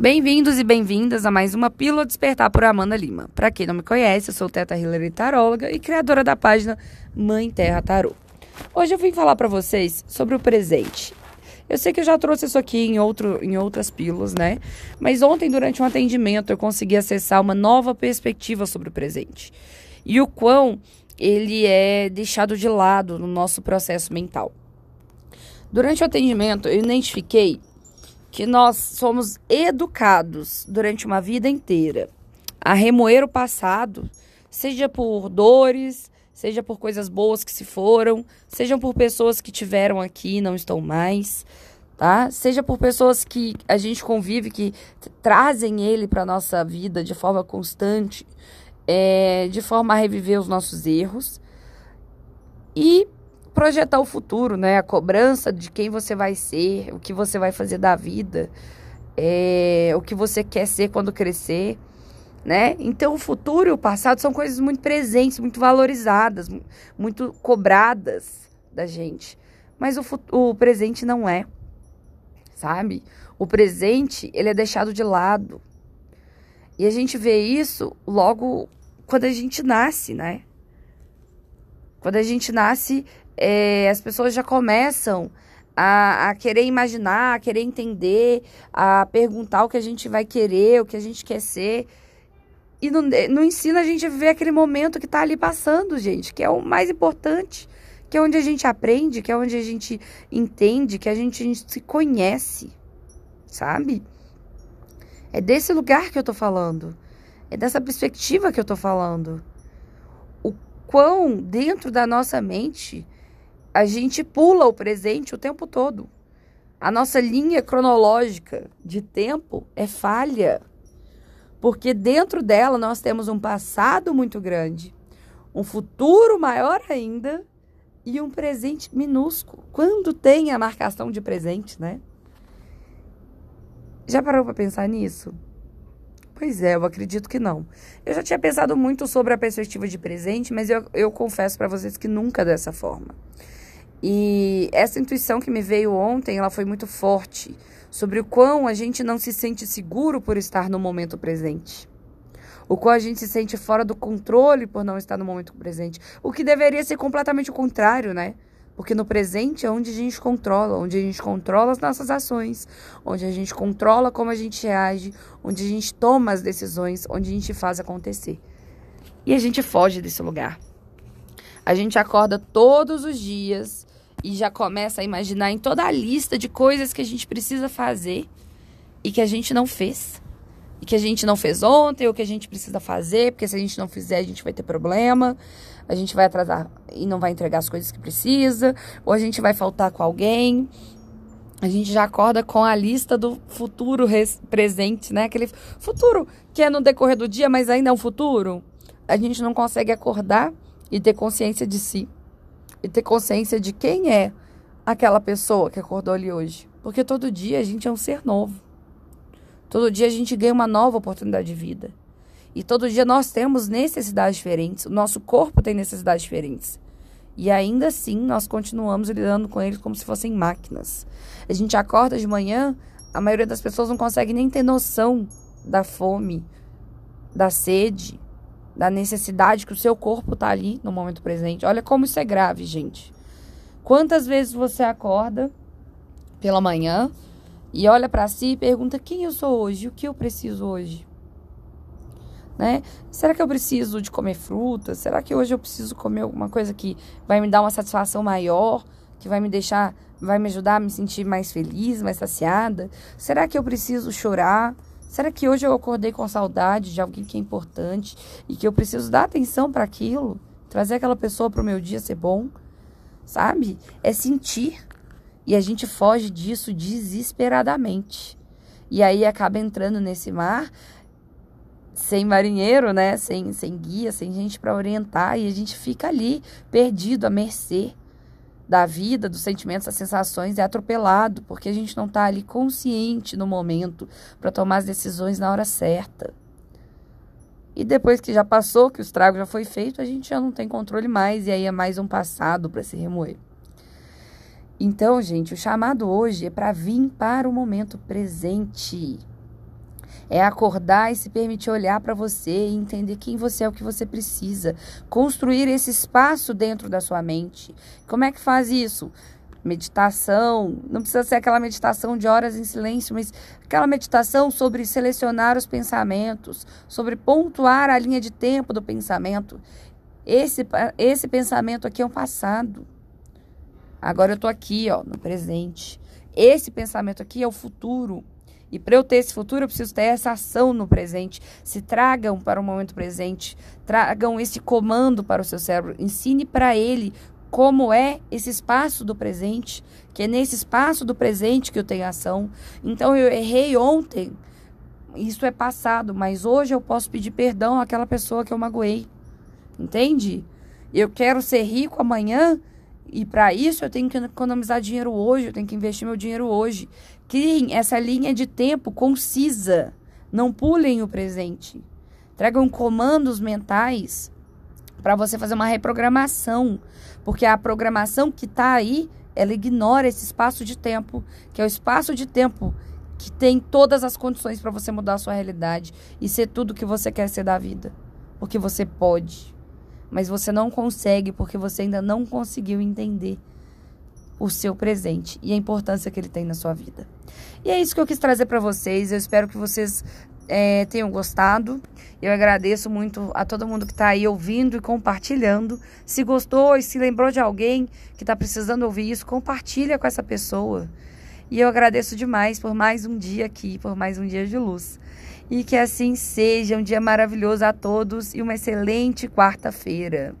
Bem-vindos e bem-vindas a mais uma Pílula Despertar por Amanda Lima. Para quem não me conhece, eu sou Teta Hillary Taróloga e criadora da página Mãe Terra Tarô. Hoje eu vim falar para vocês sobre o presente. Eu sei que eu já trouxe isso aqui em, outro, em outras pílulas, né? Mas ontem, durante um atendimento, eu consegui acessar uma nova perspectiva sobre o presente. E o quão ele é deixado de lado no nosso processo mental. Durante o atendimento, eu identifiquei que nós somos educados durante uma vida inteira a remoer o passado, seja por dores, seja por coisas boas que se foram, sejam por pessoas que tiveram aqui e não estão mais, tá? Seja por pessoas que a gente convive que trazem ele para nossa vida de forma constante, é, de forma a reviver os nossos erros e projetar o futuro, né? A cobrança de quem você vai ser, o que você vai fazer da vida, é, o que você quer ser quando crescer, né? Então, o futuro e o passado são coisas muito presentes, muito valorizadas, muito cobradas da gente. Mas o, o presente não é, sabe? O presente, ele é deixado de lado. E a gente vê isso logo quando a gente nasce, né? Quando a gente nasce, é, as pessoas já começam a, a, querer imaginar, a querer entender, a perguntar o que a gente vai querer, o que a gente quer ser. E não, não ensina a gente a viver aquele momento que está ali passando, gente, que é o mais importante, que é onde a gente aprende, que é onde a gente entende, que a gente, a gente se conhece, sabe? É desse lugar que eu tô falando. É dessa perspectiva que eu tô falando. O quão dentro da nossa mente a gente pula o presente o tempo todo. A nossa linha cronológica de tempo é falha. Porque dentro dela nós temos um passado muito grande, um futuro maior ainda e um presente minúsculo. Quando tem a marcação de presente, né? Já parou para pensar nisso? Pois é, eu acredito que não. Eu já tinha pensado muito sobre a perspectiva de presente, mas eu, eu confesso para vocês que nunca dessa forma. E essa intuição que me veio ontem, ela foi muito forte sobre o quão a gente não se sente seguro por estar no momento presente. O quão a gente se sente fora do controle por não estar no momento presente. O que deveria ser completamente o contrário, né? Porque no presente é onde a gente controla, onde a gente controla as nossas ações, onde a gente controla como a gente reage, onde a gente toma as decisões, onde a gente faz acontecer. E a gente foge desse lugar. A gente acorda todos os dias e já começa a imaginar em toda a lista de coisas que a gente precisa fazer e que a gente não fez. Que a gente não fez ontem, ou que a gente precisa fazer, porque se a gente não fizer, a gente vai ter problema, a gente vai atrasar e não vai entregar as coisas que precisa, ou a gente vai faltar com alguém. A gente já acorda com a lista do futuro presente, né? Aquele futuro que é no decorrer do dia, mas ainda é um futuro. A gente não consegue acordar e ter consciência de si e ter consciência de quem é aquela pessoa que acordou ali hoje. Porque todo dia a gente é um ser novo. Todo dia a gente ganha uma nova oportunidade de vida. E todo dia nós temos necessidades diferentes. O nosso corpo tem necessidades diferentes. E ainda assim nós continuamos lidando com eles como se fossem máquinas. A gente acorda de manhã, a maioria das pessoas não consegue nem ter noção da fome, da sede, da necessidade que o seu corpo está ali no momento presente. Olha como isso é grave, gente. Quantas vezes você acorda pela manhã e olha para si e pergunta quem eu sou hoje, o que eu preciso hoje? Né? Será que eu preciso de comer fruta? Será que hoje eu preciso comer alguma coisa que vai me dar uma satisfação maior, que vai me deixar, vai me ajudar a me sentir mais feliz, mais saciada? Será que eu preciso chorar? Será que hoje eu acordei com saudade de alguém que é importante e que eu preciso dar atenção para aquilo? Trazer aquela pessoa para o meu dia ser bom? Sabe? É sentir. E a gente foge disso desesperadamente. E aí acaba entrando nesse mar sem marinheiro, né? Sem, sem guia, sem gente para orientar. E a gente fica ali, perdido, à mercê da vida, dos sentimentos, das sensações é atropelado, porque a gente não está ali consciente no momento para tomar as decisões na hora certa. E depois que já passou, que o estrago já foi feito, a gente já não tem controle mais e aí é mais um passado para se remoer. Então, gente, o chamado hoje é para vir para o momento presente. É acordar e se permitir olhar para você e entender quem você é, o que você precisa. Construir esse espaço dentro da sua mente. Como é que faz isso? Meditação, não precisa ser aquela meditação de horas em silêncio, mas aquela meditação sobre selecionar os pensamentos, sobre pontuar a linha de tempo do pensamento. Esse, esse pensamento aqui é o passado. Agora eu tô aqui, ó, no presente. Esse pensamento aqui é o futuro. E para eu ter esse futuro, eu preciso ter essa ação no presente. Se tragam para o momento presente, tragam esse comando para o seu cérebro, ensine para ele como é esse espaço do presente, que é nesse espaço do presente que eu tenho ação. Então eu errei ontem, isso é passado, mas hoje eu posso pedir perdão àquela pessoa que eu magoei. Entende? Eu quero ser rico amanhã e para isso eu tenho que economizar dinheiro hoje, eu tenho que investir meu dinheiro hoje. Criem essa linha de tempo concisa. Não pulem o presente. Tragam comandos mentais para você fazer uma reprogramação. Porque a programação que está aí, ela ignora esse espaço de tempo, que é o espaço de tempo que tem todas as condições para você mudar a sua realidade e ser tudo que você quer ser da vida. Porque você pode mas você não consegue porque você ainda não conseguiu entender o seu presente e a importância que ele tem na sua vida. E é isso que eu quis trazer para vocês. Eu espero que vocês é, tenham gostado. Eu agradeço muito a todo mundo que está aí ouvindo e compartilhando. Se gostou e se lembrou de alguém que está precisando ouvir isso, compartilha com essa pessoa. E eu agradeço demais por mais um dia aqui, por mais um dia de luz. E que assim seja um dia maravilhoso a todos e uma excelente quarta-feira.